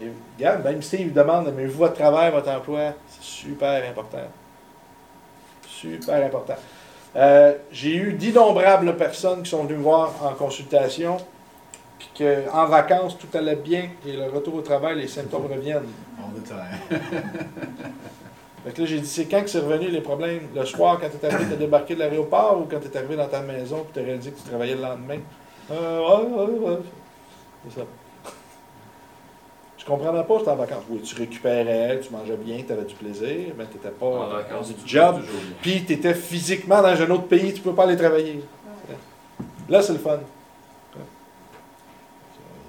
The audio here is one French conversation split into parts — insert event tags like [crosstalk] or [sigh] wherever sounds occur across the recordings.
Et, regarde, même Steve demande, mais vous, votre travail, votre emploi, c'est super important. Super important. Euh, j'ai eu d'innombrables personnes qui sont venues me voir en consultation, puis qu'en vacances, tout allait bien, et le retour au travail, les symptômes reviennent. All the time. Fait que là, j'ai dit, c'est quand que c'est revenu les problèmes? Le soir, quand tu es arrivé, tu débarqué de l'aéroport ou quand tu es arrivé dans ta maison et tu as réalisé que tu travaillais le lendemain? Euh, ouais, ouais, ouais. C'est ça. Je comprenais pas, j'étais en vacances. Oui, tu récupérais, tu mangeais bien, tu avais du plaisir, mais tu n'étais pas En vacances, du tu job. Puis tu étais physiquement dans un autre pays, tu peux pas aller travailler. Là, c'est le fun.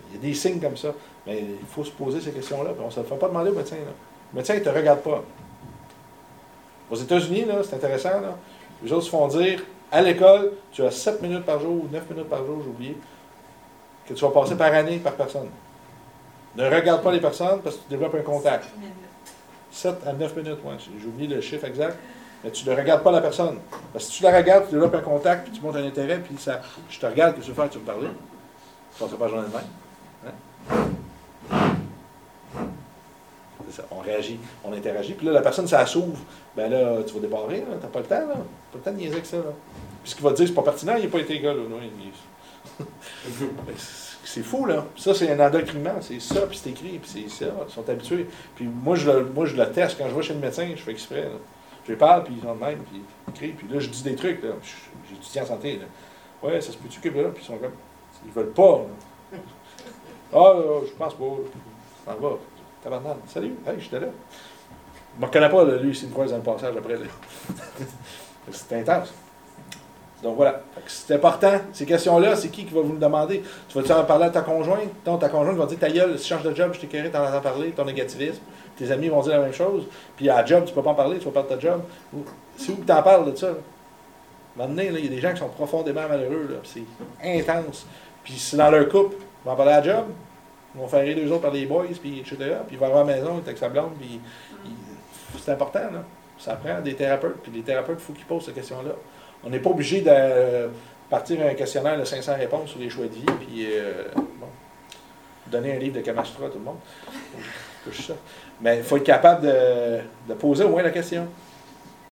Il y a des signes comme ça. Mais il faut se poser ces questions-là. On ne se le fait pas demander au médecin. Là. Le médecin, il ne te regarde pas. Aux États-Unis, là, c'est intéressant. Là. Les autres se font dire à l'école, tu as 7 minutes par jour ou 9 minutes par jour, j'ai oublié, que tu vas passer par année par personne. Ne regarde pas les personnes parce que tu développes un contact. 7 à 9 minutes, j'ai oublié le chiffre exact. Mais tu ne regardes pas la personne. Parce que si tu la regardes, tu développes un contact, puis tu montres un intérêt, puis ça, je te regarde, que tu veux faire? Tu veux me parler? Tu ne pas la journée de même. Ça, on réagit, on interagit. Puis là, la personne, ça s'ouvre. Ben là, tu vas débarrer, là. T'as pas le temps, là. Pas le temps de niaiser que ça. Puis ce qu'il va te dire, c'est pas pertinent, il n'a pas été là. Non, [laughs] [laughs] C'est fou, là. Ça, c'est un endoctrinement. C'est ça, puis c'est écrit, puis c'est ça. Ils sont habitués. Puis moi, je le, moi, je le teste. Quand je vais chez le médecin, je fais exprès. Je lui parle, puis ils sont de même, puis ils écrivent. Puis là, je dis des trucs, étudié en santé. Ouais, ça se peut-tu que là? Puis ils sont comme. Ils veulent pas, là. Ah, je pense pas. Ça va. Salut. Hey, j'étais là. Je me reconnais pas, là, lui, c'est une fois dans le passage après. [laughs] c'est intense. Donc voilà. C'est important. Ces questions-là, c'est qui qui va vous le demander? Tu vas-tu en parler à ta conjointe? Donc, ta conjointe va dire ta gueule, si tu de job, je t'ai carré, t'en entends parler, ton négativisme. Tes amis vont dire la même chose. Puis à job, tu peux pas en parler, tu vas parler de ta job. C'est où que tu en parles de ça? là, il y a des gens qui sont profondément malheureux. là, C'est intense. Puis c'est dans leur couple. Ils vont parler à la job. Ils vont faire rire les autres par les boys, puis etc. Puis il va arriver à la maison, il est avec sa blonde, puis c'est important, là. Ça prend des thérapeutes, puis les thérapeutes, il faut qu'ils posent ces questions-là. On n'est pas obligé de partir un questionnaire de 500 réponses sur les choix de vie, puis euh, bon, donner un livre de Kamastra à tout le monde. Mais il faut être capable de poser au moins la question.